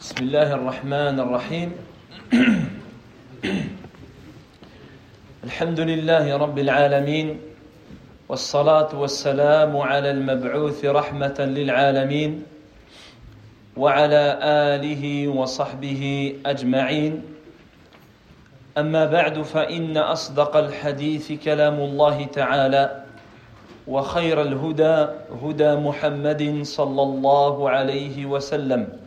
بسم الله الرحمن الرحيم. الحمد لله رب العالمين والصلاة والسلام على المبعوث رحمة للعالمين وعلى آله وصحبه أجمعين. أما بعد فإن أصدق الحديث كلام الله تعالى وخير الهدى هدى محمد صلى الله عليه وسلم.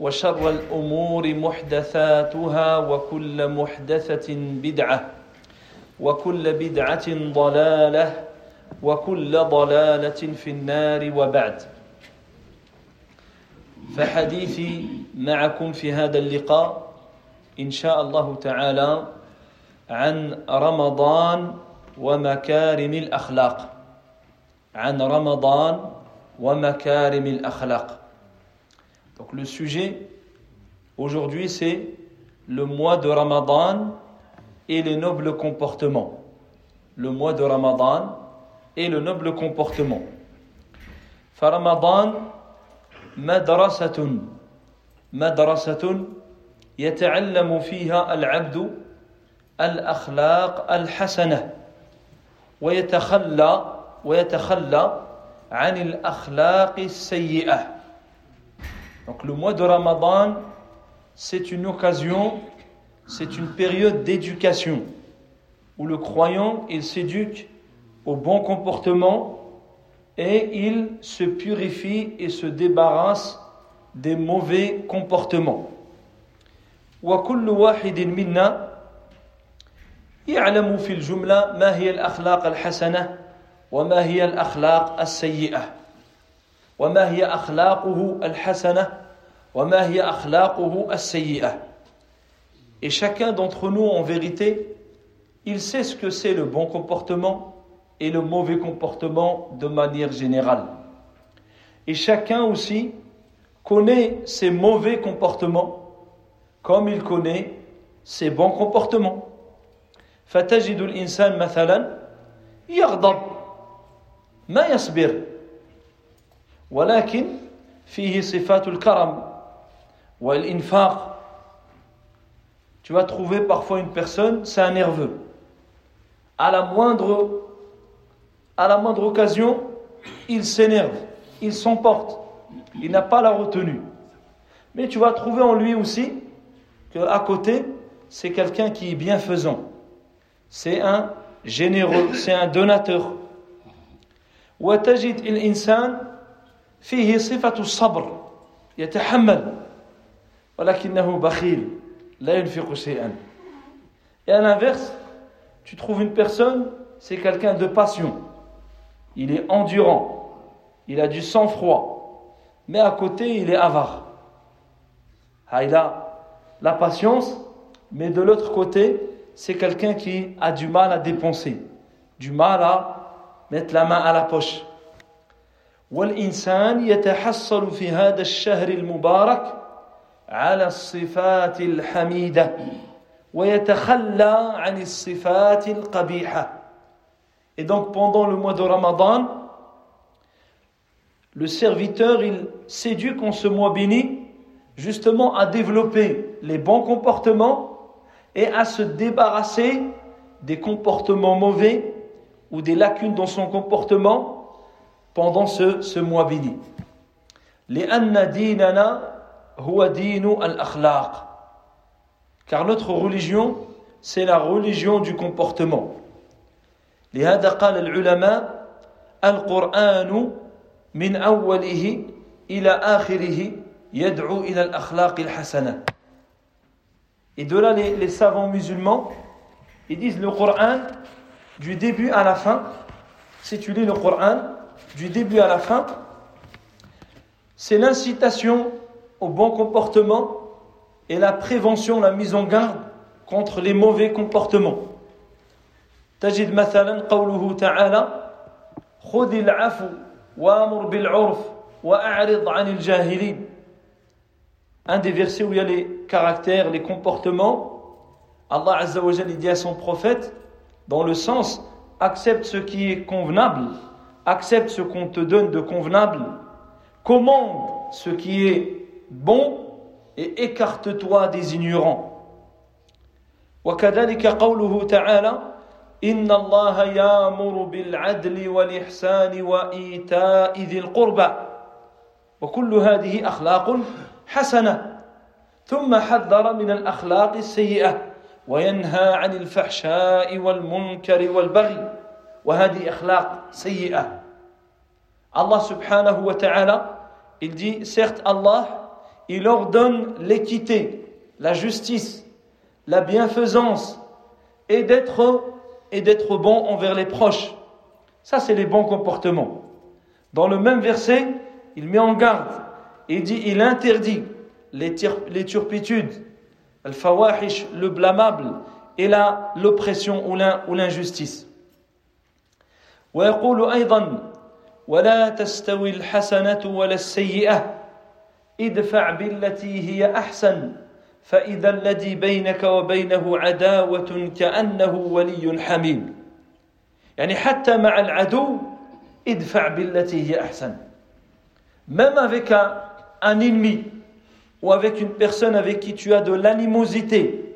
وشر الأمور محدثاتها وكل محدثة بدعة وكل بدعة ضلالة وكل ضلالة في النار وبعد. فحديثي معكم في هذا اللقاء إن شاء الله تعالى عن رمضان ومكارم الأخلاق. عن رمضان ومكارم الأخلاق. Donc le sujet aujourd'hui c'est le mois de Ramadan et les nobles comportements. Le mois de Ramadan et le noble comportement. فرمضان مدرسة مدرسة يتعلم فيها العبد الأخلاق الحسنة ويتخلى ويتخلى عن الأخلاق السيئة Donc le mois de Ramadan, c'est une occasion, c'est une période d'éducation où le croyant, il s'éduque au bon comportement et il se purifie et se débarrasse des mauvais comportements. وكل واحد منا يعلم في الجملة ما هي الأخلاق الحسنة وما هي الأخلاق السيئة وما هي أخلاقه الحسنة وما هي أخلاقه السيئة Et chacun d'entre nous, en vérité, il sait ce que c'est le bon comportement et le mauvais comportement de manière générale. Et chacun aussi connaît ses mauvais comportements comme il connaît ses bons comportements. فتجد الإنسان مثلا يغضب ما يصبر ولكن فيه صفات الكرم والإنفاق Tu vas trouver parfois une personne, c'est un nerveux. À la moindre, à la moindre occasion, il s'énerve, il s'emporte, il n'a pas la retenue. Mais tu vas trouver en lui aussi qu'à côté, c'est quelqu'un qui est bienfaisant. C'est un généreux, c'est un donateur. وتجد الإنسان فيه صفة الصبر يتحمل ولكنه بخيل لا ينفق شيئا Et à l'inverse, tu trouves une personne, c'est quelqu'un de passion. Il est endurant, il a du sang-froid, mais à côté, il est avare. Ah, il a la patience, mais de l'autre côté, c'est quelqu'un qui a du mal à dépenser, du mal à mettre la main à la poche. والإنسان يتحصل في هذا الشهر المبارك على الصفات الحميدة ويتخلى عن الصفات القبيحة Et donc pendant le mois de Ramadan, le serviteur, il s'éduque en ce mois béni justement à développer les bons comportements et à se débarrasser des comportements mauvais ou des lacunes dans son comportement pendant ce, ce mois béni. لأن ديننا هو دين الأخلاق car notre religion c'est la religion du comportement لهذا قال العلماء القرآن من أوله إلى آخره يدعو إلى الأخلاق الحسنة Et de là, les, les savants musulmans, ils disent le Coran, du début à la fin, si tu lis le Coran, du début à la fin, c'est l'incitation au bon comportement et la prévention, la mise en garde contre les mauvais comportements. تجد مثلا قوله تعالى خذ العفو وامر بالعرف واعرض عن الجاهلين un des versets où il y a les caractères, les comportements, Allah Azza wa Jalla dit à son prophète, dans le sens, accepte ce qui est convenable, accepte ce qu'on te donne de convenable, commande ce qui est bon et écarte-toi des ignorants. وكذلك قوله تعالى إن الله يامر بالعدل والإحسان وإيتاء ذي القربى وكل هذه أخلاق حسنة ثم حذر من الأخلاق السيئة وينهى عن الفحشاء والمنكر والبغي وهذه أخلاق سيئة Allah subhanahu wa ta'ala, il dit, certes Allah, il ordonne l'équité, la justice, la bienfaisance et d'être et d'être bon envers les proches. Ça, c'est les bons comportements. Dans le même verset, il met en garde. Il dit, il interdit les, les turpitudes, le fawahish, le blâmable et l'oppression ou l'injustice. ويقول أيضا ولا تستوي الحسنة ولا السيئة ادفع بالتي هي أحسن فإذا الذي بينك وبينه عداوة كأنه ولي حميم يعني حتى مع العدو ادفع بالتي هي أحسن même avec un, un ennemi ou avec une personne avec qui tu as de l'animosité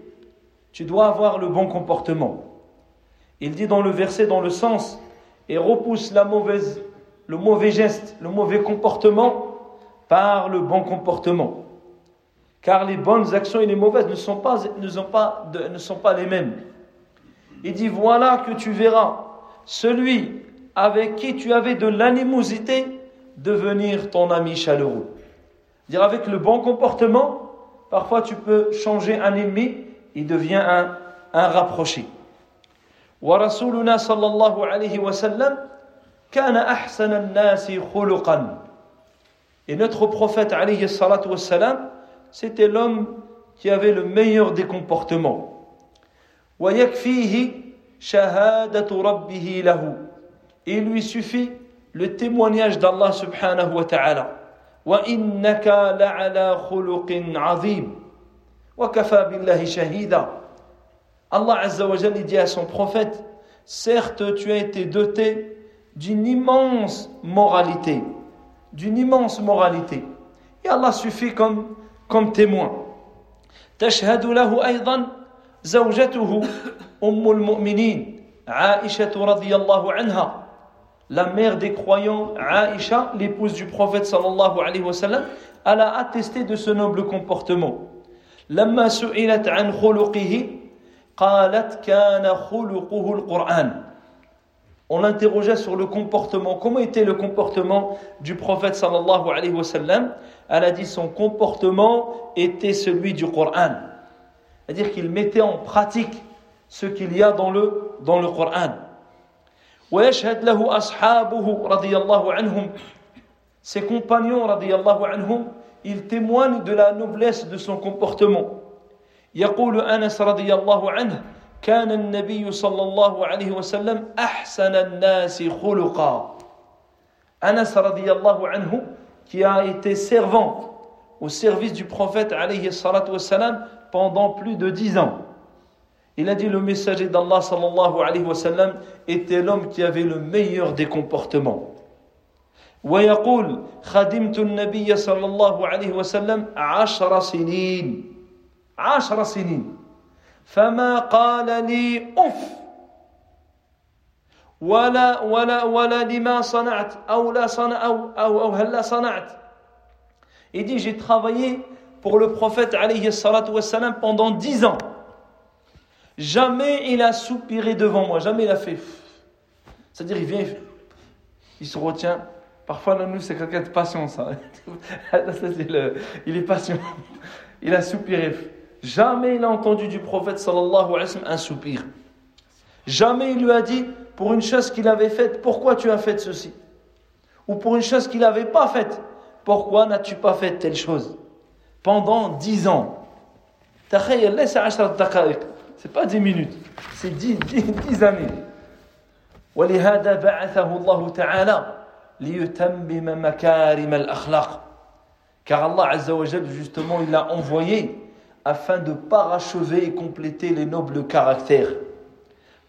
tu dois avoir le bon comportement il dit dans le verset dans le sens et repousse la mauvaise le mauvais geste, le mauvais comportement par le bon comportement. Car les bonnes actions et les mauvaises ne sont pas, ne sont pas, ne sont pas les mêmes. Il dit, voilà que tu verras celui avec qui tu avais de l'animosité devenir ton ami chaleureux. Dire avec le bon comportement, parfois tu peux changer un ennemi, il devient un, un rapproché. Rasuluna sallallahu alayhi wa Et notre prophète عليه الصلاة والسلام c'était l'homme qui avait le meilleur des comportements. Il lui suffit le témoignage d'Allah subhanahu wa ta'ala. وإنك لعلى خلق عظيم وكفى بالله شهيدا Allah Azza wa Jalla dit à son prophète Certes, tu as été doté d'une immense moralité, d'une immense moralité. Et Allah suffit comme comme témoin. تشهد له أيضا زوجته أم المؤمنين عائشة رضي الله عنها la mère des croyants, Aïcha, l'épouse du prophète sallallahu alayhi wa sallam, elle a attesté de ce noble comportement. لما سئلت عن خلقه قالت كان خلقه القرآن on l'interrogeait sur le comportement. Comment était le comportement du prophète sallallahu alayhi wa sallam Elle a dit son comportement était celui du Coran. C'est-à-dire qu'il mettait en pratique ce qu'il y a dans le, dans le Coran. Ses compagnons radiyallahu anhum, ils témoignent de la noblesse de son comportement. يقول أنس رضي الله عنه كان النبي صلى الله عليه وسلم أحسن الناس خلقا Anas radiallahu anhu qui a été servant au service du prophète alayhi salatu wassalam pendant plus de dix ans. Il a dit le messager d'Allah sallallahu alayhi wa sallam était l'homme qui avait le meilleur des comportements. ويقول خدمت النبي صلى الله عليه وسلم عشر سنين عشر سنين فما قال لي أف ولا ولا ولا لما صنعت أو لا صنع أو أو, أو هلا صنعت Il dit j'ai travaillé pour le prophète alayhi salatu wassalam pendant dix ans. Jamais il a soupiré devant moi, jamais il a fait. C'est-à-dire il vient, il se retient. Parfois nous c'est quelqu'un de patient ça. il est patient. Il a soupiré. Jamais il a entendu du prophète sallallahu alayhi wa sallam un soupir. Jamais il lui a dit pour une chose qu'il avait faite, pourquoi tu as fait ceci Ou pour une chose qu'il n'avait pas faite, pourquoi n'as-tu pas fait telle chose Pendant dix ans. C'est pas dix minutes, c'est dix, dix, dix années. ولهذا بعثه الله تعالى ليتمم مكارم الأخلاق car Allah Azza wa justement il l'a envoyé afin de parachever et compléter les nobles caractères.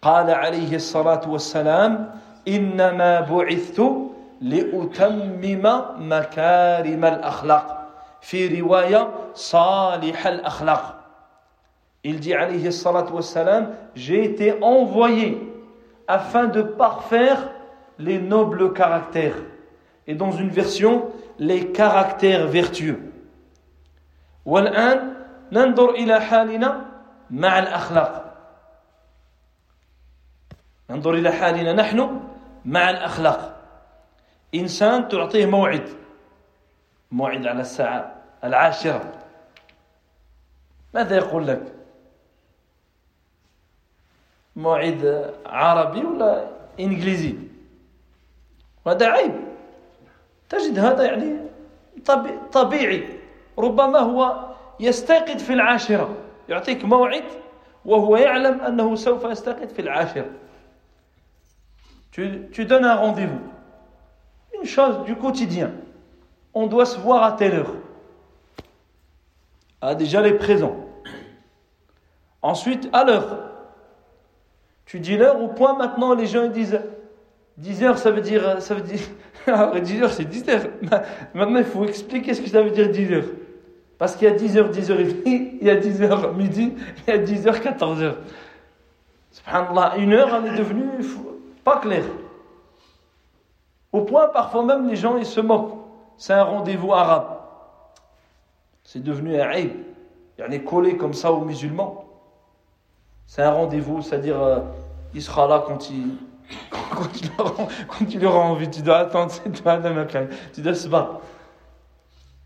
قال عليه الصلاة والسلام إنما بعثت لأتمم مكارم الأخلاق في رواية salih al-akhlaq. Il dit alayhi salatu wassalam, j'ai été envoyé afin de parfaire les nobles caractères. Et dans une version, les caractères vertueux. والآن ننظر إلى حالنا مع الأخلاق. ننظر إلى حالنا نحن مع الأخلاق. إنسان تعطيه موعد موعد على الساعة العاشرة. ماذا يقول لك؟ موعد عربي ولا إنجليزي؟ وهذا عيب. تجد هذا يعني طبيعي. ربما هو يستيقظ في العاشرة يعطيك موعد وهو يعلم أنه سوف يستيقظ في العاشرة tu, tu donnes un rendez-vous une chose du quotidien on doit se voir à telle heure ah, déjà les présents ensuite à l'heure tu dis l'heure au point maintenant les gens disent 10 heures ça veut dire ça veut dire 10 heures c'est 10 heures maintenant il faut expliquer ce que ça veut dire 10 heures parce qu'il y a 10h, 10h30, il y a 10h midi, il y a 10h, 14h. Subhanallah, une heure, elle est devenue pas claire. Au point, parfois même, les gens, ils se moquent. C'est un rendez-vous arabe. C'est devenu un aïb. Il est collé comme ça aux musulmans. C'est un rendez-vous, c'est-à-dire, euh, il sera là quand il, quand, il aura, envie. Tu dois attendre, c'est toi, tu dois se battre.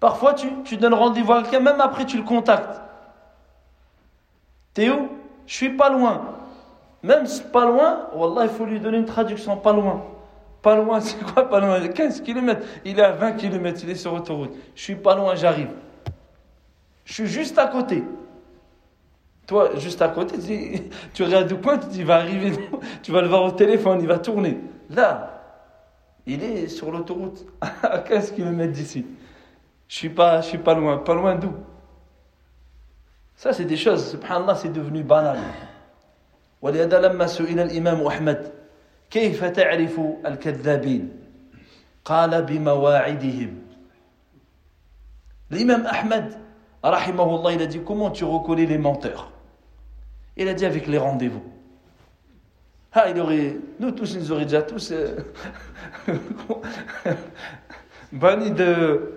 Parfois, tu, tu donnes rendez-vous à quelqu'un, même après, tu le contactes. T'es où? Je suis pas loin. Même pas loin, Wallah, il faut lui donner une traduction. Pas loin. Pas loin, c'est quoi pas loin? 15 km. Il est à 20 km, il est sur autoroute. Je suis pas loin, j'arrive. Je suis juste à côté. Toi, juste à côté, tu, tu regardes du coin, tu dis, il va arriver, tu vas le voir au téléphone, il va tourner. Là, il est sur l'autoroute, à 15 km d'ici. Je suis pas, je suis pas loin. Pas loin d'où Ça, c'est des choses, subhanallah, c'est devenu banal. ولهذا لما سئل الإمام أحمد كيف تعرف الكذابين قال بمواعدهم L'imam Ahmed, rahimahullah, il a dit comment tu reconnais les menteurs Il a dit avec les rendez-vous. Ah, il aurait, nous tous, ils nous auraient déjà tous euh, bannis de,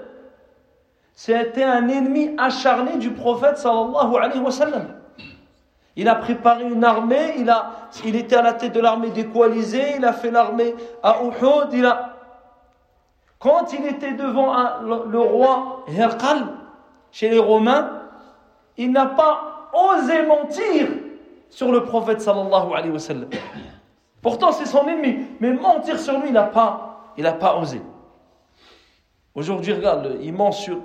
c'était un ennemi acharné du prophète sallallahu alayhi wa. Il a préparé une armée, il, a, il était à la tête de l'armée décoalisée, il a fait l'armée à Uhud, il a... Quand il était devant le, roi Herkal, chez les Romains, il n'a pas osé mentir sur le prophète sallallahu alayhi wa. Pourtant, c'est son ennemi, mais mentir sur lui, il n'a pas, pas osé. Aujourd'hui, regarde, il ment sur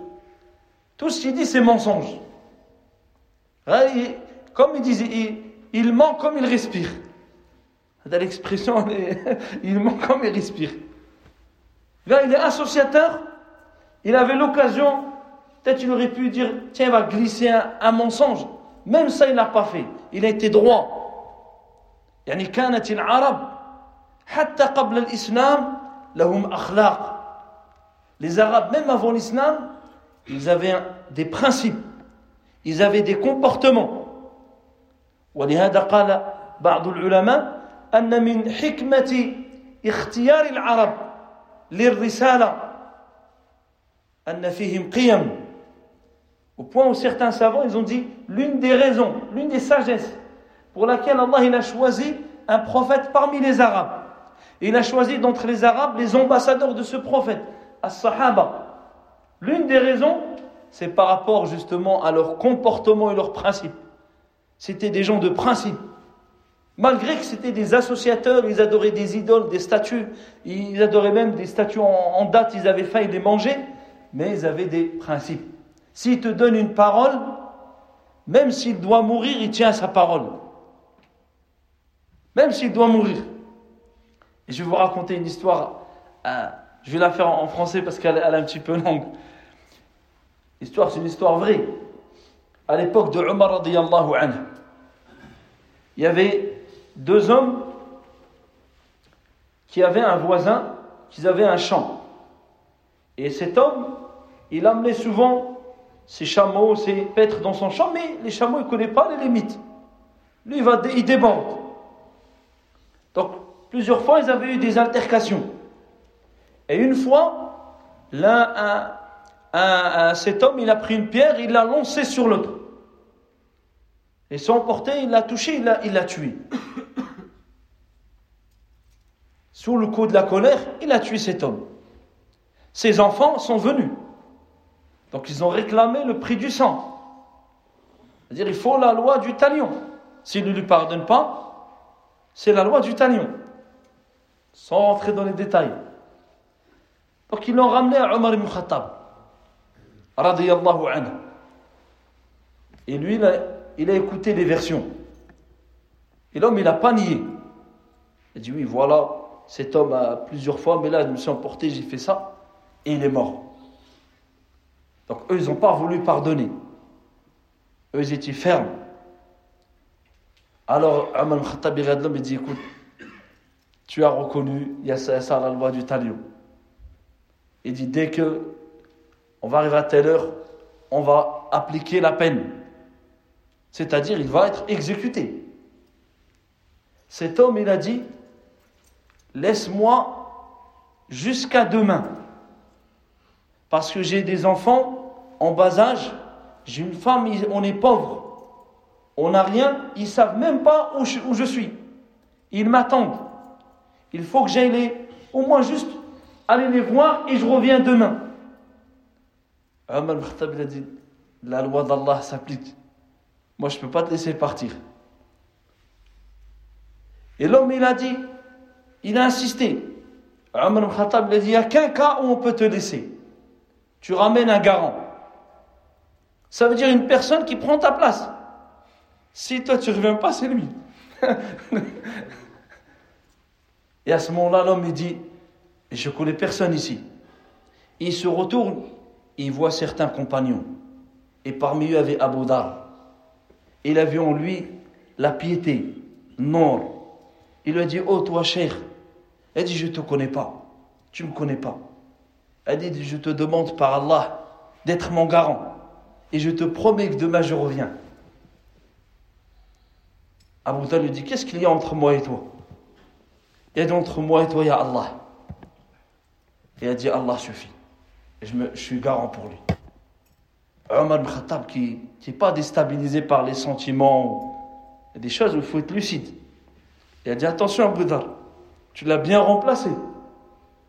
tout ce qu'il dit, c'est mensonge. Comme il disait, il, ment comme il respire. L'expression, il ment comme il respire. Là, il est associateur. Il avait l'occasion, peut-être il aurait pu dire, tiens, il va glisser un, mensonge. Même ça, il n'a pas fait. Il a été droit. يعني كانت العرب حتى قبل الإسلام لهم أخلاق Les Arabes, même avant l'islam, ils avaient des principes, ils avaient des comportements. ولهذا قال بعض العلماء أن من حكمة اختيار العرب للرسالة أن فيهم قيم au point où certains savants ils ont dit l'une des raisons, l'une des sagesses pour laquelle Allah il a choisi un prophète parmi les Arabes. il a choisi d'entre les Arabes les ambassadeurs de ce prophète, as-Sahaba. L'une des raisons, c'est par rapport justement à leur comportement et leurs principes. C'était des gens de principe. Malgré que c'était des associateurs, ils adoraient des idoles, des statues, ils adoraient même des statues en, date, ils avaient failli les manger, mais ils avaient des principes. S'il te donne une parole, même s'il doit mourir, il tient à sa parole. Même s'il doit mourir. Et je vais vous raconter une histoire, euh, je vais la faire en français parce qu'elle est un petit peu longue. L'histoire, c'est une histoire vraie. À l'époque de Omar il y avait deux hommes qui avaient un voisin, qui avaient un champ. Et cet homme, il amenait souvent ses chameaux, ses pêtres dans son champ, mais les chameaux, il ne connaît pas les limites. Lui, il, va, il déborde. Donc, plusieurs fois, ils avaient eu des altercations. Et une fois, un, cet homme, il a pris une pierre, il l'a lancée sur l'autre. Et sans porter, il l'a touché, il l'a tué. Sous le coup de la colère, il a tué cet homme. Ses enfants sont venus. Donc ils ont réclamé le prix du sang. C'est-à-dire, il faut la loi du talion. S'il ne lui pardonne pas, c'est la loi du talion. Sans rentrer dans les détails. Donc ils l'ont ramené à Omar ibn Khattab. Anhu. Et lui, il a, a écouté les versions. Et l'homme, il n'a pas nié. Il a dit Oui, voilà, cet homme a plusieurs fois, mais là, je me suis emporté, j'ai fait ça, et il est mort. Donc eux, ils n'ont pas voulu pardonner. Eux, ils étaient fermes. Alors, Amal Khattab, il dit Écoute, tu as reconnu, il y a ça la loi du talion. Il dit Dès que on va arriver à telle heure, on va appliquer la peine. C'est-à-dire, il va être exécuté. Cet homme, il a dit Laisse-moi jusqu'à demain. Parce que j'ai des enfants en bas âge, j'ai une femme, on est pauvre, on n'a rien, ils ne savent même pas où je, suis. Ils m'attendent. Il faut que j'aille au moins juste aller les voir et je reviens demain. Omar a dit La loi d'Allah s'applique. Moi, je ne peux pas te laisser partir. Et l'homme, il a dit Il a insisté. Omar Khattab a dit Il n'y a qu'un cas où on peut te laisser. Tu ramènes un garant. Ça veut dire une personne qui prend ta place. Si toi tu ne reviens pas, c'est lui. Et à ce moment-là, l'homme il dit Je connais personne ici. Il se retourne, il voit certains compagnons. Et parmi eux, avait Abu. Il avait en lui la piété, non. Il lui a dit Oh, toi, cher. Il dit Je ne te connais pas. Tu ne me connais pas. Elle dit, je te demande par Allah d'être mon garant. Et je te promets que demain je reviens. Abu lui dit, qu'est-ce qu'il y a entre moi et toi? Il y a entre moi et toi, il y a Allah. Et elle dit, Allah suffit. Je, me, je suis garant pour lui. Omar ibn Khattab qui n'est pas déstabilisé par les sentiments, il y a des choses où il faut être lucide. Et elle dit, attention Abu tu l'as bien remplacé.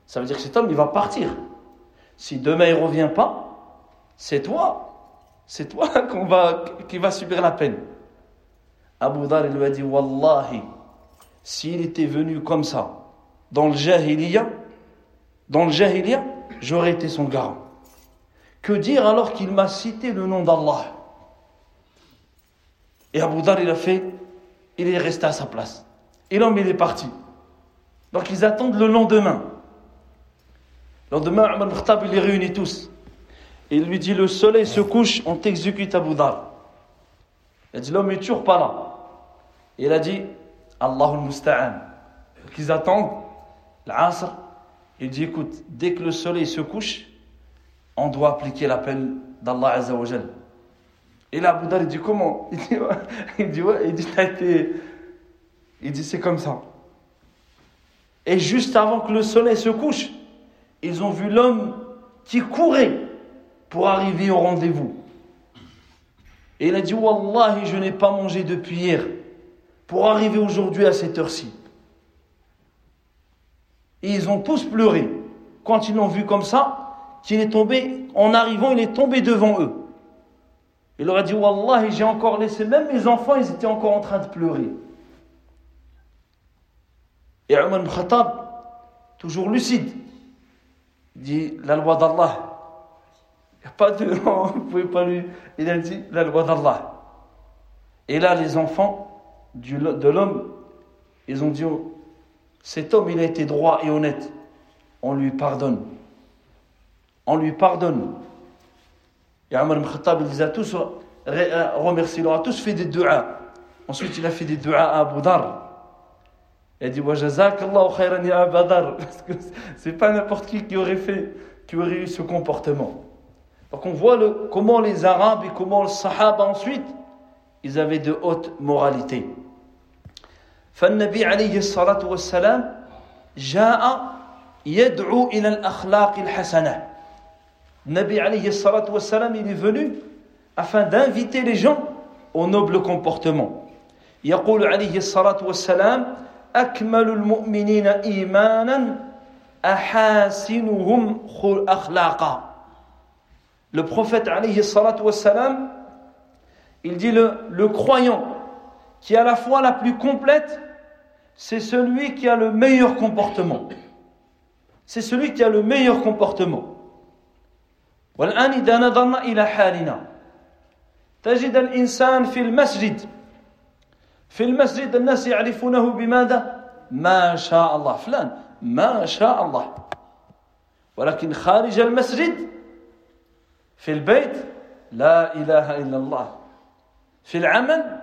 Ça veut dire que cet homme, il va partir. Si demain il ne revient pas, c'est toi, c'est toi qu'on va, qui va subir la peine. Abu Dhar lui a dit Wallahi, s'il était venu comme ça, dans le Jahiliya, dans le Jahiliya, j'aurais été son garant. Que dire alors qu'il m'a cité le nom d'Allah? Et Abu Dhar, il a fait, il est resté à sa place. Et l'homme, il est parti. Donc ils attendent le lendemain. Le lendemain, Omar Khattab, il les réunit tous. Il lui dit Le soleil se couche, on t'exécute à Boudar. Il a dit L'homme est toujours pas là. Il a dit Allahul Musta'an. Qu'ils attendent l'Asr. Il dit Écoute, dès que le soleil se couche, on doit appliquer l'appel d'Allah Azzawajal. Et là, il dit Comment? Il dit Ouais, il dit, dit été. Il dit C'est comme ça. Et juste avant que le soleil se couche, ils ont vu l'homme qui courait pour arriver au rendez-vous. Et il a dit Wallahi, je n'ai pas mangé depuis hier. pour arriver aujourd'hui à cette heure-ci. Et ils ont tous pleuré quand ils l'ont vu comme ça, qu'il est tombé, en arrivant, il est tombé devant eux. Il leur a dit Wallah, j'ai encore laissé, même mes enfants, ils étaient encore en train de pleurer. Et ibn Khattab, toujours lucide, dit La loi d'Allah. Il n'y a pas de. Vous pouvez pas lui. Il a dit La loi d'Allah. Et là, les enfants de l'homme, ils ont dit Cet homme, il a été droit et honnête. On lui pardonne. On lui pardonne. Et Omar ibn Khattab, il les a tous remerciés, il a tous fait des du'as. Ensuite, il a fait des du'as à Abu Dhar. Il a dit khayran ya Badar. Parce que c'est pas n'importe qui qui aurait fait, qui aurait eu ce comportement. Donc on voit comment les Arabes et comment les Sahaba ensuite, ils avaient de haute moralité. فالنبي عليه الصلاة والسلام جاء يدعو إلى الأخلاق الحسنة. النبي عليه الصلاة والسلام il est venu afin d'inviter les gens au noble comportement. يقول عليه الصلاة والسلام أكمل المؤمنين إيمانا أحاسنهم أخلاقا. Le prophète عليه الصلاة والسلام il dit le, le croyant qui est à la fois la plus complète c'est celui qui a le meilleur comportement. C'est celui qui a le meilleur comportement. والآن إذا نظرنا إلى حالنا تجد الإنسان في المسجد في المسجد الناس يعرفونه بماذا؟ ما شاء الله فلان ما شاء الله ولكن خارج المسجد في البيت لا إله إلا الله في العمل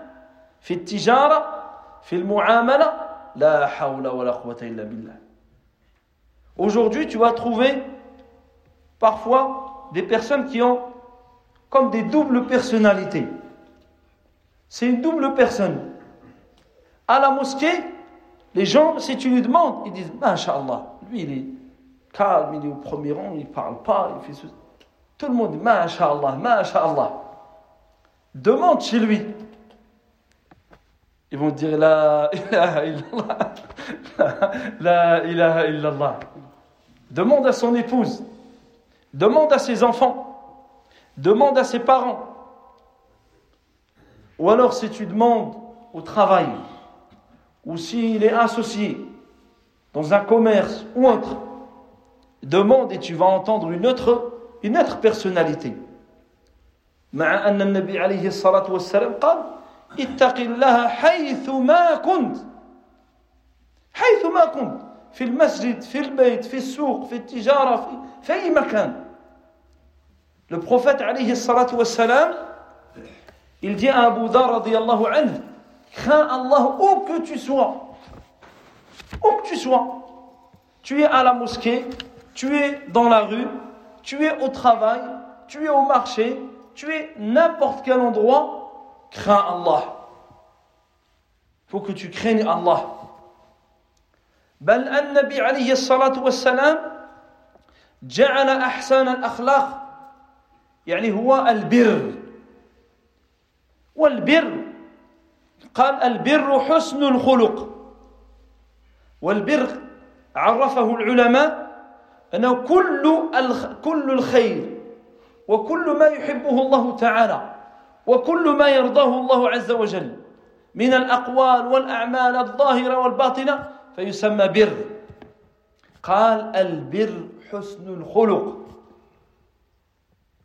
في التجارة في المعاملة la hawla wa la illa billah. Aujourd'hui, tu vas trouver parfois des personnes qui ont comme des doubles personnalités. C'est une double personne. À la mosquée, les gens, si tu lui demandes, ils disent Masha'Allah, lui il est calme, il est au premier rang, il ne parle pas, il fait ce. Tout le monde dit Masha'Allah, Masha'Allah. Demande chez lui Ils vont dire La ilaha illallah. La ilaha illallah. Demande à son épouse. Demande à ses enfants. Demande à ses parents. Ou alors si tu demandes au travail, ou s'il est associé dans un commerce ou autre, demande et tu vas entendre une autre, une autre personnalité. مع أن النبي عليه الصلاة والسلام قال اتق الله حيث ما كنت حيث ما كنت في المسجد في البيت في السوق في التجارة في, في أي مكان Le prophète عليه الصلاة والسلام il dit à Abu Dhar رضي الله عنه Crains Allah où que tu sois. Où que tu sois. Tu es à la mosquée, tu es dans la rue, tu es au travail, tu es au marché, tu es n'importe quel endroit. Crains Allah. Faut que tu craignes Allah. بل النبي عليه الصلاة والسلام جعل أحسن الأخلاق يعني هو البر والبر قال البر حسن الخلق والبر عرفه العلماء أنه كل كل الخير وكل ما يحبه الله تعالى وكل ما يرضاه الله عز وجل من الأقوال والأعمال الظاهرة والباطنة فيسمى بر قال البر حسن الخلق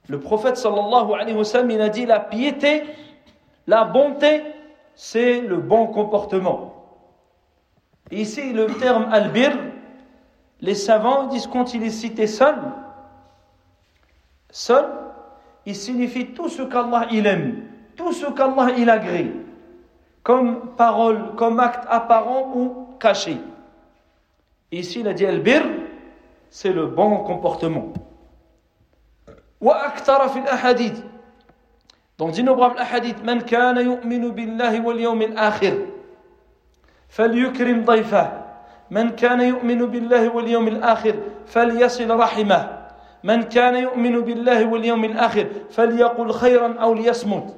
Le prophète sallallahu alayhi wa sallam, il a dit la piété, la bonté, c'est le bon comportement. Ici, le terme albir, les savants disent quand il est cité seul, seul, il signifie tout ce qu'Allah il aime, tout ce qu'Allah il agrée, comme parole, comme acte apparent ou caché. Ici, il a dit albir, c'est le bon comportement. Dans d'innombrables hadiths, من كان يؤمن بالله واليوم الآخر فليكرم ضيفه من كان يؤمن بالله واليوم الآخر فليصل رحمه من كان يؤمن بالله واليوم الآخر فليقل خيرا أو ليصمت.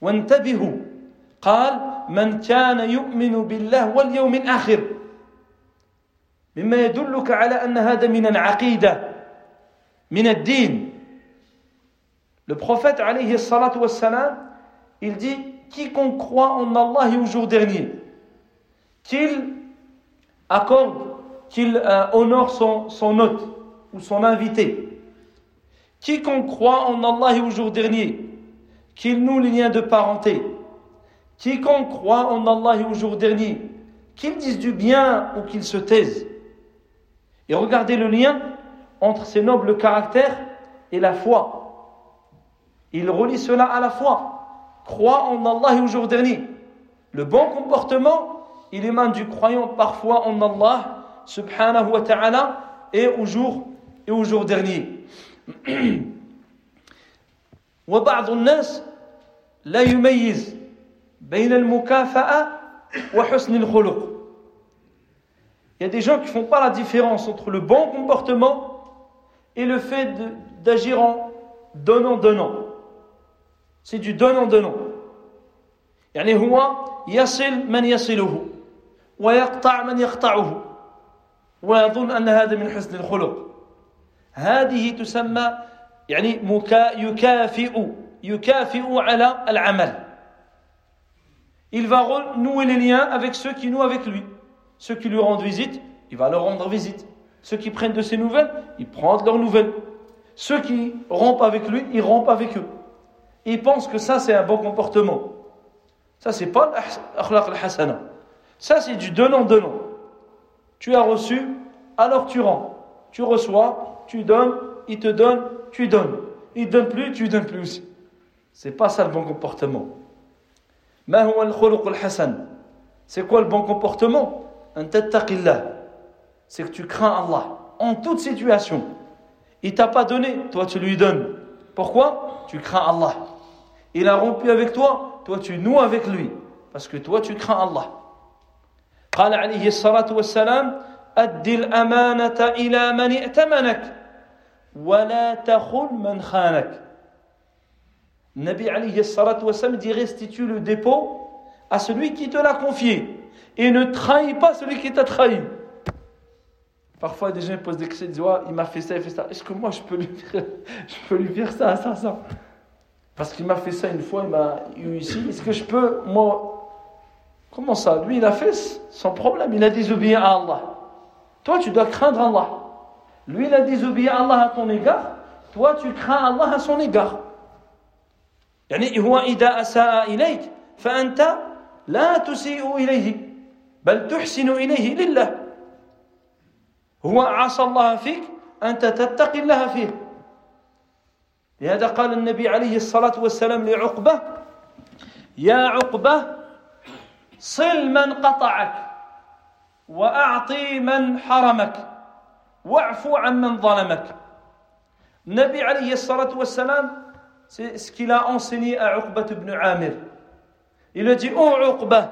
وانتبهوا. قال من كان يؤمن بالله واليوم الآخر. مما يدلك على أن هذا من العقيدة من الدين. Le prophète alayhi salatu wassalam, il dit quiconque croit en Allah et au jour dernier, qu'il accorde, qu'il euh, honore son, son hôte. Ou son invité, quiconque croit en Allah et au jour dernier, qu'il noue les liens de parenté, quiconque croit en Allah et au jour dernier, qu'il dise du bien ou qu'il se taise. Et regardez le lien entre ces nobles caractères et la foi. Il relie cela à la foi. Croit en Allah et au jour dernier. Le bon comportement, il émane du croyant parfois en Allah subhanahu wa ta'ala et au jour et au jour dernier. وبعض الناس لا يميز بين المكافأة وحسن الخلق il y a des gens qui ne font pas la différence entre le bon comportement et le fait d'agir en donnant-donnant. C'est du donnant-donnant. يعني هو يصل من يصله ويقطع من يقطعه ويظن أن هذا من حسن الخلق هذه تسمى يعني يكافئ يكافئ على العمل Il va nouer les liens avec ceux qui nouent avec lui. Ceux qui lui rendent visite, il va leur rendre visite. Ceux qui prennent de ses nouvelles, il prend de leurs nouvelles. Ceux qui rompent avec lui, il rompt avec eux. Et il pense que ça, c'est un bon comportement. Ça, c'est pas l'akhlaq al-hasana. Ça, c'est du donnant-donnant. Tu as reçu, alors tu rends. Tu reçois, tu donnes, il te donne, tu donnes. Il ne donne plus, tu donnes plus aussi. C'est pas ça le bon comportement. C'est quoi le bon comportement c'est que tu crains Allah en toute situation. Il t'a pas donné, toi tu lui donnes. Pourquoi Tu crains Allah. Il a rompu avec toi, toi tu noues avec lui. Parce que toi tu crains Allah. قال عليه الصلاة والسلام أد الأمانة إلى من ائتمنك ولا تخل من خانك Nabi alayhi salatu wassalam dit restitue le dépôt à celui qui te l'a confié et ne trahis pas celui qui t'a trahi. Parfois, des gens posent des questions, ils disent Il m'a fait ça, il fait ça. Est-ce que moi, je peux lui dire, je peux lui dire ça, ça, ça Parce qu'il m'a fait ça une fois, il m'a eu ici. Est-ce que je peux, moi. Comment ça Lui, il a fait sans problème, il a désobéi à Allah. Toi, tu dois craindre Allah. Lui, il a désobéi à Allah à ton égard. Toi, tu crains Allah à son égard. يعني هو إذا أساء إليك فأنت لا تسيء إليه بل تحسن إليه لله هو عصى الله فيك أنت تتقي الله فيه لهذا قال النبي عليه الصلاة والسلام لعقبة يا عقبة صل من قطعك وأعطي من حرمك Wa'fu amman zalamak. Nabi alayhi salatu wassalam, c'est ce qu'il a enseigné à Uqba ibn Amir. Il a dit Oh Uqba,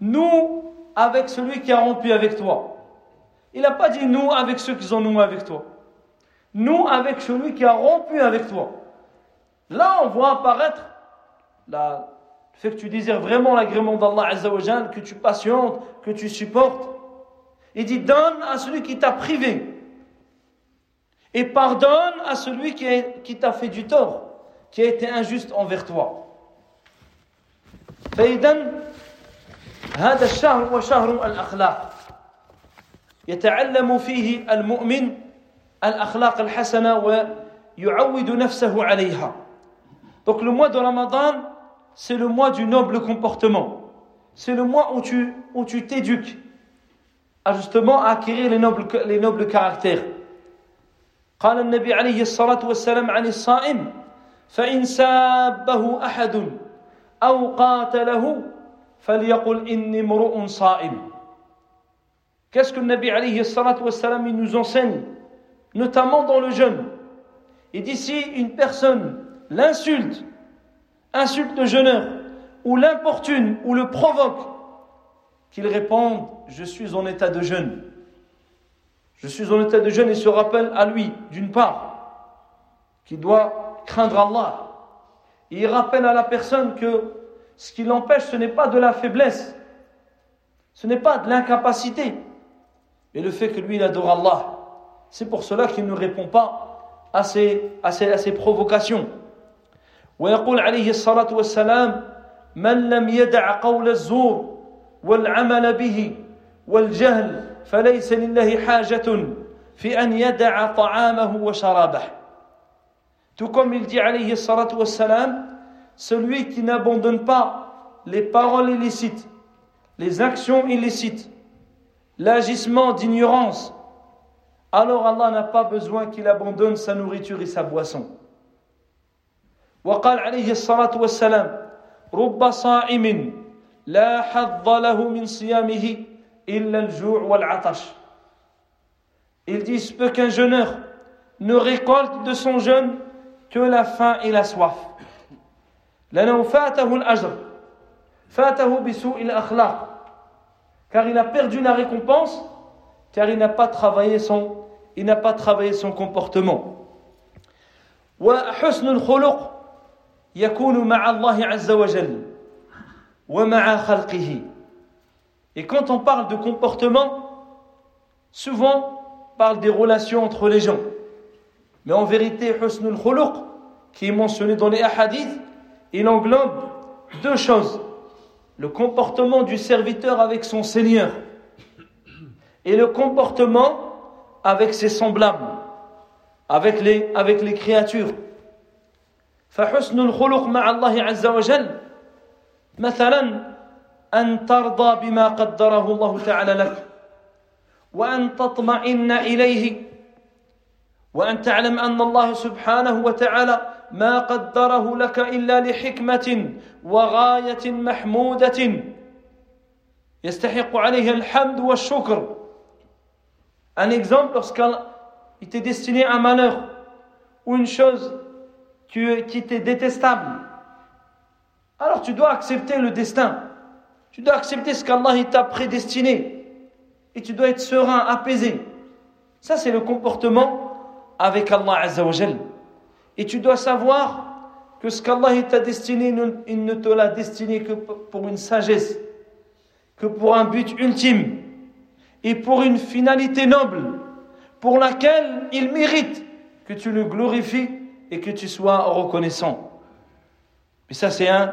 nous avec celui qui a rompu avec toi. Il n'a pas dit nous avec ceux qui ont noué avec toi. Nous avec celui qui a rompu avec toi. Là, on voit apparaître la, le fait que tu désires vraiment l'agrément d'Allah Azzawajal, que tu patientes, que tu supportes. Il dit donne à celui qui t'a privé. Et pardonne à celui qui, qui t'a fait du tort, qui a été injuste envers toi. هذا الشهر هو شهر الأخلاق يتعلم فيه المؤمن الأخلاق الحسنة ويعود نفسه عليها Donc le mois de Ramadan, c'est le mois du noble comportement. C'est le mois où tu où tu t'éduques à justement acquérir les nobles, les nobles caractères. قال النبي عليه الصلاة والسلام عن الصائم فإن سابه أحد أو قاتله Qu'est-ce que le Nabi alayhi wassalam, il nous enseigne Notamment dans le jeûne. Il dit si une personne l'insulte, insulte le jeûneur, ou l'importune, ou le provoque, qu'il réponde Je suis en état de jeûne. Je suis en état de jeûne et se rappelle à lui, d'une part, qu'il doit craindre Allah. Et il rappelle à la personne que ce qui l'empêche, ce n'est pas de la faiblesse, ce n'est pas de l'incapacité, mais le fait que lui, il adore Allah. C'est pour cela qu'il ne répond pas à ces, à ces, à ces provocations. ويقول عليه الصلاة والسلام من لم يدع قول الزور والعمل به والجهل فليس لله حاجة في أن يدع طعامه وشرابه Tout comme il dit alayhi salatu wassalam, celui qui n'abandonne pas les paroles illicites, les actions illicites, l'agissement d'ignorance, alors Allah n'a pas besoin qu'il abandonne sa nourriture et sa boisson. وقال عليه الصلاة والسلام رب صائم لا حظ له من صيامه إلا الجوع والعطش Ils disent peu qu'un jeûneur ne récolte de son jeûne que la faim et la soif. لأنه فاته الأجر فاته بسوء الأخلاق car il a perdu la récompense car il n'a pas travaillé son il n'a pas travaillé son comportement وحسن الخلق يكون مع الله عز وجل ومع خلقه et quand on parle de comportement souvent on parle des relations entre les gens mais en vérité husnul khuluq qui est mentionné dans les hadiths il englobe deux choses le comportement du serviteur avec son Seigneur et le comportement avec ses semblables, avec les, avec les créatures. فحسن الخلق مع الله عز وجل مثلا أن ترضى بما قدره الله تعالى لك وأن تطمئن إليه وأن تعلم أن الله سبحانه وتعالى ما قدره لك إلا لحكمة وغاية محمودة. يستحق عليها الحمد والشكر. Un exemple, lorsqu'il t'est destiné un malheur ou une chose qui t'est détestable, alors tu dois accepter le destin. Tu dois accepter ce qu'Allah t'a prédestiné. Et tu dois être serein, apaisé. Ça, c'est le comportement avec Allah Azzawajal. Et tu dois savoir que ce qu'Allah t'a destiné, il ne te l'a destiné que pour une sagesse, que pour un but ultime et pour une finalité noble pour laquelle il mérite que tu le glorifies et que tu sois reconnaissant. Mais ça, c'est un,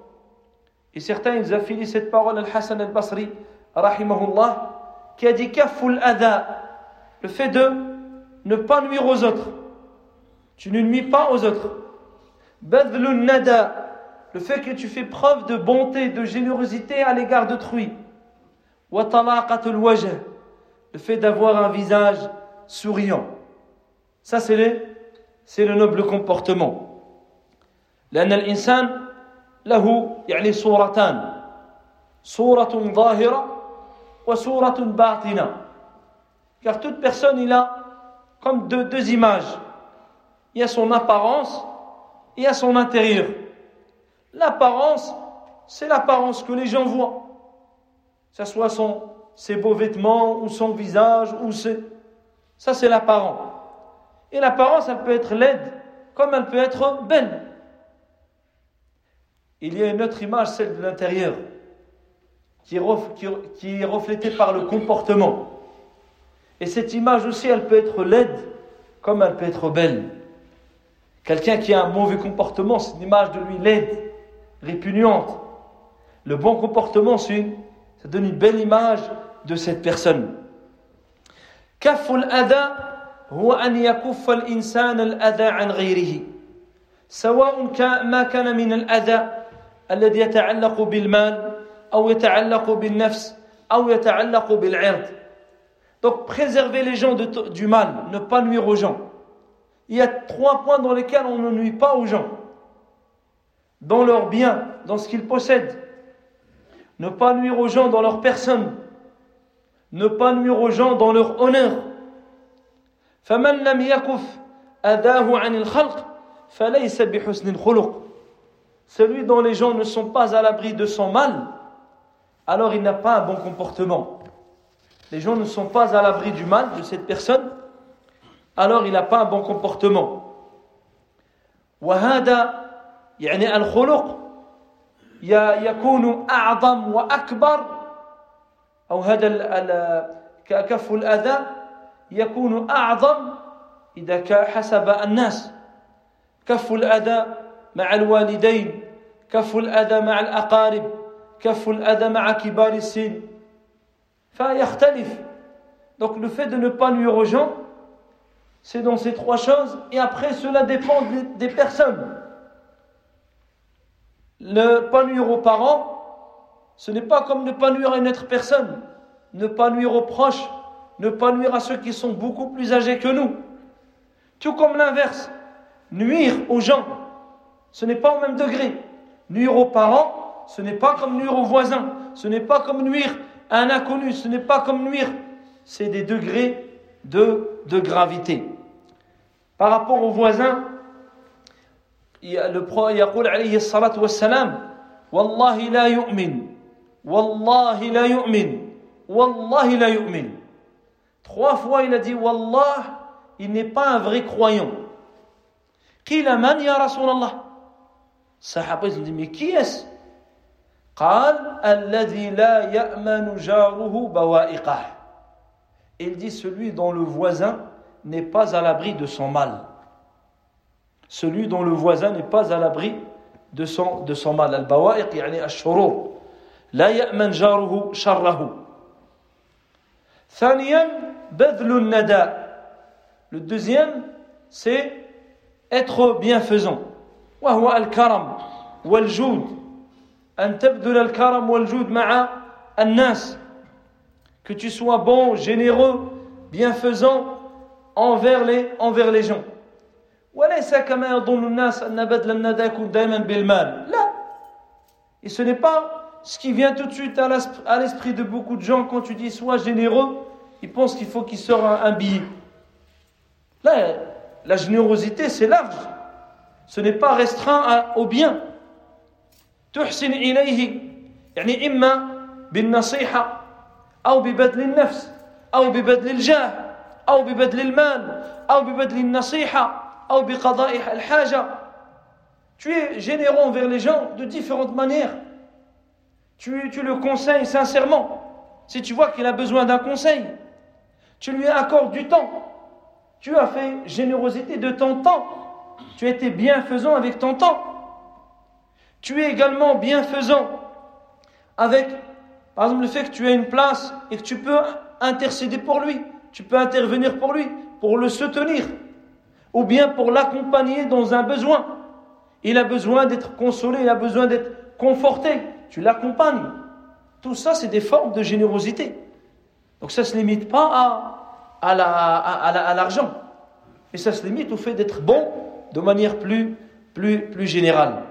Et certains, ils affilient cette parole à Hassan al-Basri, rahimahullah, qui a dit kaful ada, le fait de ne pas nuire aux autres. Tu ne nuis pas aux autres. Badlun nada, le fait que tu fais preuve de bonté, de générosité à l'égard d'autrui. Wa talaqatul le fait d'avoir un visage souriant. Ça, c'est le, le noble comportement. L'anal insan, له يعني صورتان صورة ظاهرة وصورة باطنة car toute personne il a comme deux, deux images il y a son apparence et il y a son intérieur l'apparence c'est l'apparence que les gens voient que ce soit son, ses beaux vêtements ou son visage ou ses... ça c'est l'apparent et l'apparence elle peut être laide comme elle peut être belle il y a une autre image, celle de l'intérieur, qui, est reflétée par le comportement. Et cette image aussi, elle peut être laide, comme elle peut être belle. Quelqu'un qui a un mauvais comportement, c'est une image de lui laide, répugnante. Le bon comportement, ça donne une belle image de cette personne. كف الأذى هو أن يكف الإنسان الأذى عن غيره سواء ما كان من الأذى الذي يتعلق بالمال أو يتعلق بالنفس أو يتعلق بالعرض Donc préserver les gens de, du mal, ne pas nuire aux gens. Il y a trois points dans lesquels on ne nuit pas aux gens. Dans leurs biens, dans ce qu'ils possèdent. ne pas nuire aux gens dans leur personne, ne pas nuire aux gens dans leur honneur. فمن لم يكف أذاه عن الخلق فليس بحسن الخلق celui dont les gens ne sont pas à l'abri de son mal, alors il n'a pas un bon comportement. Les gens ne sont pas à l'abri du mal de cette personne, alors il n'a pas un bon comportement. وهذا يعني الخلق يكون أعظم وأكبر أو هذا كف الأذى يكون أعظم إذا حسب الناس كف الأذى مع الوالدين كف الأذى مع الأقارب كف الأذى مع كبار السن فيختلف donc le fait de ne pas nuire aux gens c'est dans ces trois choses et après cela dépend des personnes ne pas nuire aux parents ce n'est pas comme ne pas nuire à une autre personne ne pas nuire aux proches ne pas nuire à ceux qui sont beaucoup plus âgés que nous tout comme l'inverse nuire aux gens ce n'est pas au même degré. Nuire aux parents, ce n'est pas comme nuire aux voisins, ce n'est pas comme nuire à un inconnu, ce n'est pas comme nuire. C'est des degrés de, de gravité. Par rapport aux voisins, le prophète dit alayhi salatu wassalam, Wallahi la yu'min, Wallahi la yu'min, Wallahi la yu'min. Trois fois il a dit Wallah, il n'est pas un vrai croyant. Qila man ya Rasulallah? Sahaba, ils ont dit, mais qui est-ce Il dit, celui dont le voisin n'est pas à l'abri de son mal. Celui dont le voisin n'est pas à l'abri de son, de son mal. Al-bawa'iq, yani al-shurur. La ya'man jaruhu sharrahu. ثانيا بذل الندى le deuxième c'est être bienfaisant وهو الكرم والجود أن تبذل الكرم والجود مع الناس que tu sois bon, généreux, bienfaisant envers les, envers les gens. وليس كما يظن الناس أن بذل الندى يكون دائما بالمال. لا. Et ce n'est pas ce qui vient tout de suite à l'esprit de beaucoup de gens quand tu dis sois généreux, ils pensent qu'il faut qu'il sorte un, un billet. Là, la générosité, c'est large. ce n'est pas restreint au bien تحسن إليه يعني إما بالنصيحة أو ببذل النفس أو ببذل الجاه أو ببذل المال أو ببذل النصيحة أو بقضاء الحاجة Tu es généreux envers les gens de différentes manières. Tu, tu le conseilles sincèrement. Si tu vois qu'il a besoin d'un conseil, tu lui accordes du temps. Tu as fait générosité de ton temps tu étais bienfaisant avec ton temps. Tu es également bienfaisant avec, par exemple, le fait que tu as une place et que tu peux intercéder pour lui, tu peux intervenir pour lui, pour le soutenir, ou bien pour l'accompagner dans un besoin. Il a besoin d'être consolé, il a besoin d'être conforté, tu l'accompagnes. Tout ça, c'est des formes de générosité. Donc ça ne se limite pas à, à l'argent, la, mais ça se limite au fait d'être bon de manière plus, plus, plus générale.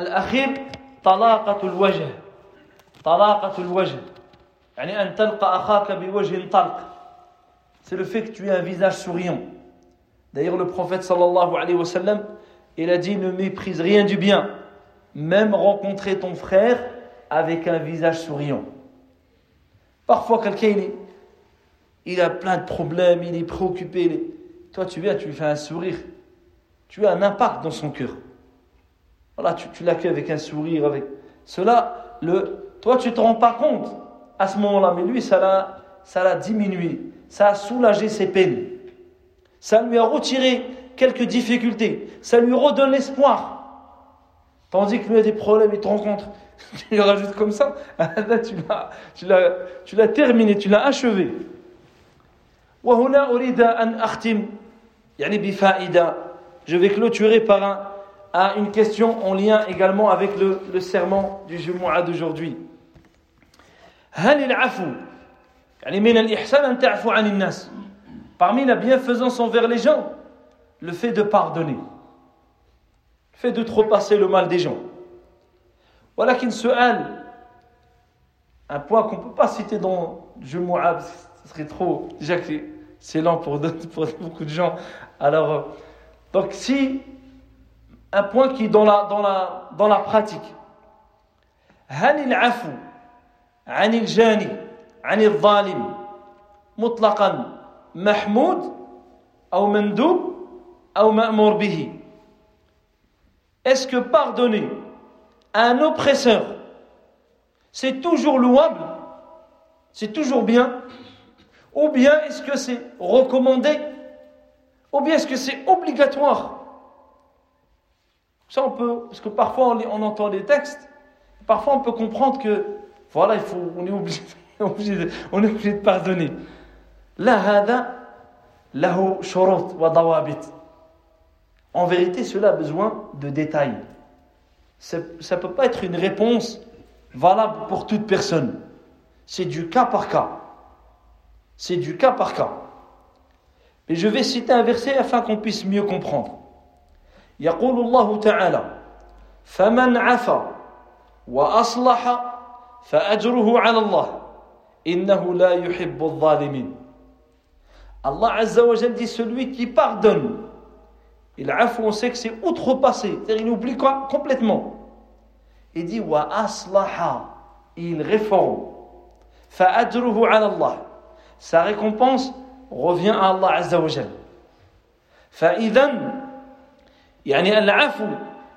والأخير طلاقة الوجه طلاقة الوجه يعني أن تلقى أخاك بوجه طلق c'est le fait que tu aies un visage souriant d'ailleurs le prophète sallallahu alayhi wa sallam il a dit ne méprise rien du bien même rencontrer ton frère avec un visage souriant parfois quelqu'un il est il a plein de problèmes, il est préoccupé. Toi, tu viens, tu lui fais un sourire. Tu as un impact dans son cœur. Voilà, tu, tu l'accueilles avec un sourire, avec cela. Le, toi, tu te rends pas compte à ce moment-là, mais lui, ça l'a, ça l'a diminué, ça a soulagé ses peines, ça lui a retiré quelques difficultés, ça lui redonne l'espoir. Tandis que lui a des problèmes, il te rencontre, tu le rajoutes comme ça, là tu l'as, tu l'as, tu l'as terminé, tu l'as achevé وهنا أريد أن أختم يعني بفائدة je vais clôturer par un, à une question en lien également avec le, le serment du Jumu'ah d'aujourd'hui هل العفو يعني من الإحسان أن تعفو عن الناس parmi la bienfaisance envers les gens le fait de pardonner le fait de trop passer le mal des gens ولكن سؤال un point qu'on ne peut pas citer dans le Moab, ce serait trop, déjà que c'est lent pour, pour, beaucoup de gens. Alors, euh, donc si, un point qui est dans la, dans la, dans la pratique, هل العفو عن الجاني عن الظالم مطلقا محمود أو مندوب أو مأمور به Est-ce que pardonner à un oppresseur c'est toujours louable, c'est toujours bien, ou bien est-ce que c'est recommandé, ou bien est-ce que c'est obligatoire Ça on peut, parce que parfois on, entend les textes, parfois on peut comprendre que voilà, il faut, on est obligé, on est obligé de pardonner. En vérité, cela a besoin de détails. Ça ne peut pas être une réponse valable pour toute personne. C'est du cas par cas. C'est du cas par cas. Et je vais citer un verset afin qu'on puisse mieux comprendre. يقول الله تعالى فمن عفا وأصلح فأجره على الله إنه لا يحب الظالمين Allah Azza wa Jal dit celui qui pardonne. Il a on sait que c'est outrepassé, c'est-à-dire il oublie complètement. Il dit wa aslaha, il réforme. Fa'adruhu ala Allah. Sa récompense revient à Allah Azza wa Jal. فإذا يعني العفو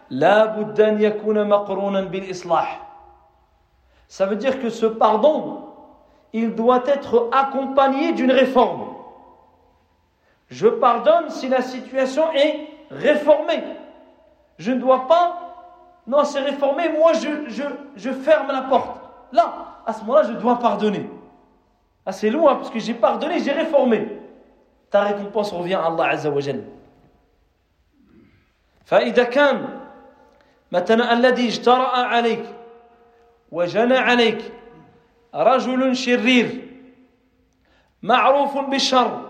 لا بد أن يكون مقرونا بالإصلاح. Ça veut dire que ce pardon, il doit être accompagné d'une réforme. Je pardonne si la situation est réformée. Je ne dois pas non, c'est réformé, moi je, je, je, ferme la porte. Là, à ce moment-là, je dois pardonner. Ah, c'est loin, parce que j'ai pardonné, j'ai réformé. Ta récompense revient à Allah Azza wa Jal. فإذا كان مثلا الذي اجترأ عليك وجنى عليك رجل شرير معروف بالشر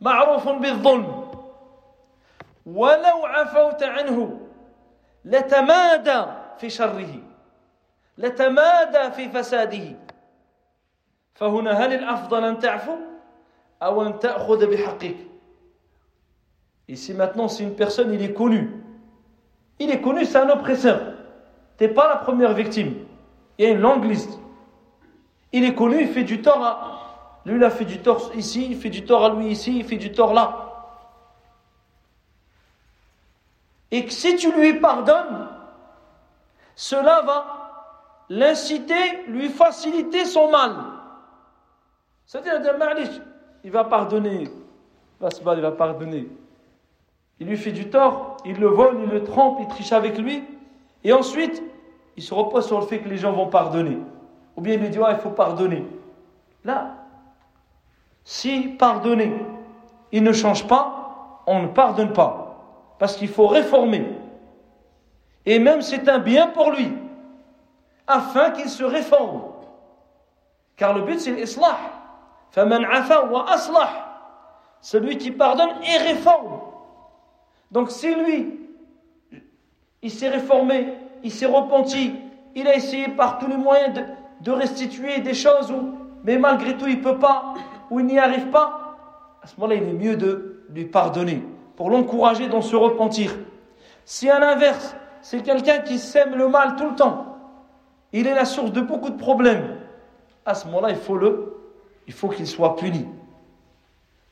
معروف بالظلم ولو عفوت عنه لتمادى في شره لتمادى في فساده فهنا هل الأفضل أن تعفو أو أن تأخذ بحقك Ici maintenant, si une personne, il est connu. Il est connu, c'est un oppresseur. Tu n'es pas la première victime. Il y a une longue liste. Il est connu, il fait du tort à... Lui, il a fait du tort ici, il fait du tort à lui ici, il fait du tort là. Et que si tu lui pardonnes, cela va l'inciter, lui faciliter son mal. C'est-à-dire, il va pardonner. Il va pardonner. Il lui fait du tort, il le vole, il le trompe, il triche avec lui. Et ensuite, il se repose sur le fait que les gens vont pardonner. Ou bien il lui dit, il faut pardonner. Là, si pardonner, il ne change pas, on ne pardonne pas. Parce qu'il faut réformer. Et même c'est un bien pour lui, afin qu'il se réforme. Car le but c'est l'islah. Celui qui pardonne et réforme. Donc si lui, il s'est réformé, il s'est repenti, il a essayé par tous les moyens de, restituer des choses, mais malgré tout il ne peut pas, ou il n'y arrive pas, à ce moment-là il est mieux de lui pardonner pour l'encourager dans se repentir. Si à l'inverse, c'est quelqu'un qui sème le mal tout le temps, il est la source de beaucoup de problèmes, à ce moment-là, il faut le, il faut qu'il soit puni.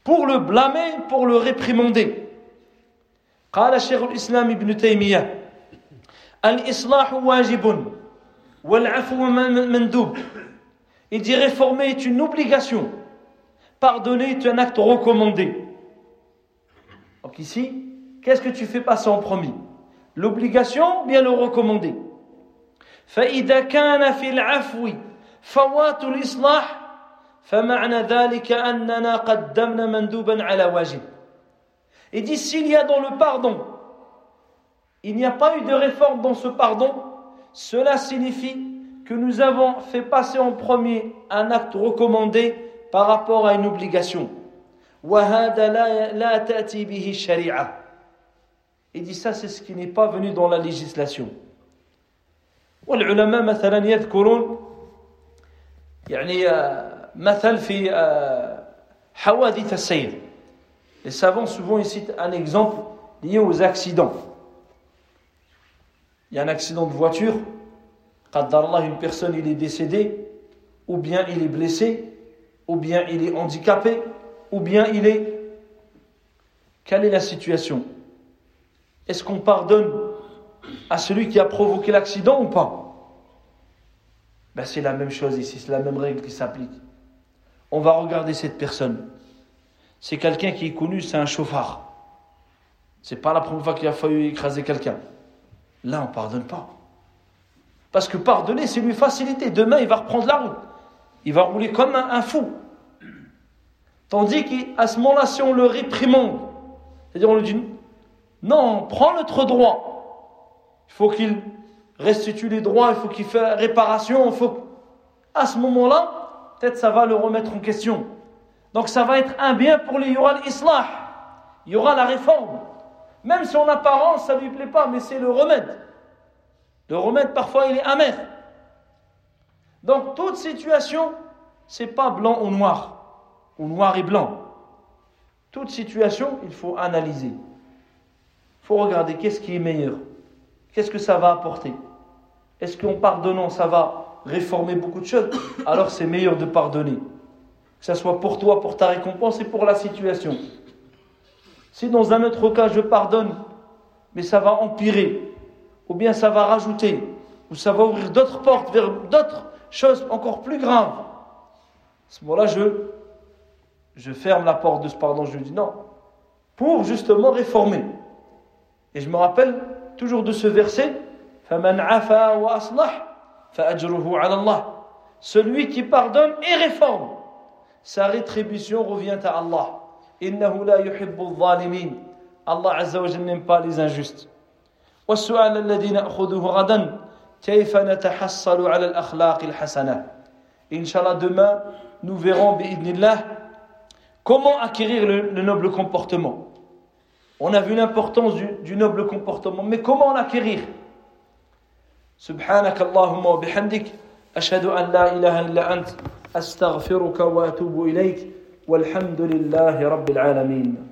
Pour le blâmer, pour le réprimander. قال شيخ الإسلام ابن تيمية الإصلاح واجب والعفو مندوب Il dit réformer est une obligation, pardonner est un acte recommandé. Donc ici, qu'est-ce que tu fais passer en premier L'obligation ou bien le recommandé فإذا كان في العفو فوات الإصلاح فمعنى ذلك أننا قدمنا مندوبا على واجب Et dit s'il y a dans le pardon, il n'y a pas eu de réforme dans ce pardon, cela signifie que nous avons fait passer en premier un acte recommandé par rapport à une obligation. وهذا لا لا تأتي به الشريعة. Il dit ça, c'est ce qui n'est pas venu dans la législation. والعلماء مثلا يذكرون يعني مثل في حوادث السير Les savants souvent ils citent un exemple lié aux accidents. Il y a un accident de voiture, Allah, une personne il est décédé, ou bien il est blessé, ou bien il est handicapé, ou bien il est... Quelle est la situation Est-ce qu'on pardonne à celui qui a provoqué l'accident ou pas ben, C'est la même chose ici, c'est la même règle qui s'applique. On va regarder cette personne. C'est quelqu'un qui est connu, c'est un chauffard. C'est pas la première fois qu'il a fallu écraser quelqu'un. Là, on ne pardonne pas. Parce que pardonner, c'est lui faciliter. Demain, il va reprendre la route. Il va rouler comme un, fou. Tandis qu'à ce moment-là, si on le réprimande, c'est-à-dire on lui dit non, prends notre droit. Il faut qu'il restitue les droits, il faut qu'il fasse réparation. Il faut... À ce moment-là, peut-être ça va le remettre en question. Donc ça va être un bien pour lui. Il y aura il y aura la réforme. Même si en apparence ça ne lui plaît pas, mais c'est le remède. Le remède parfois il est amer. Donc toute situation, c'est pas blanc ou noir, ou noir et blanc. Toute situation, il faut analyser. Il faut regarder qu'est-ce qui est meilleur. Qu'est-ce que ça va apporter? Est-ce qu'en pardonnant, ça va réformer beaucoup de choses Alors c'est meilleur de pardonner. Que ce soit pour toi, pour ta récompense et pour la situation. Si dans un autre cas je pardonne, mais ça va empirer, ou bien ça va rajouter, ou ça va ouvrir d'autres portes vers d'autres choses encore plus graves, à ce moment-là, je, je ferme la porte de ce pardon, je dis non, pour justement réformer. Et je me rappelle toujours de ce verset, Celui qui pardonne et réforme, sa rétribution revient à Allah. إنه لا يحب الظالمين الله عز وجل n'aime pas les injustes والسؤال الذي نأخذه غدا كيف نتحصل على الأخلاق الحسنة إن شاء الله demain nous verrons بإذن الله comment acquérir le, le noble comportement on a vu l'importance du, du noble comportement mais comment l'acquérir سبحانك اللهم وبحمدك أشهد أن لا إله إلا أنت أستغفرك وأتوب إليك والحمد لله رب العالمين.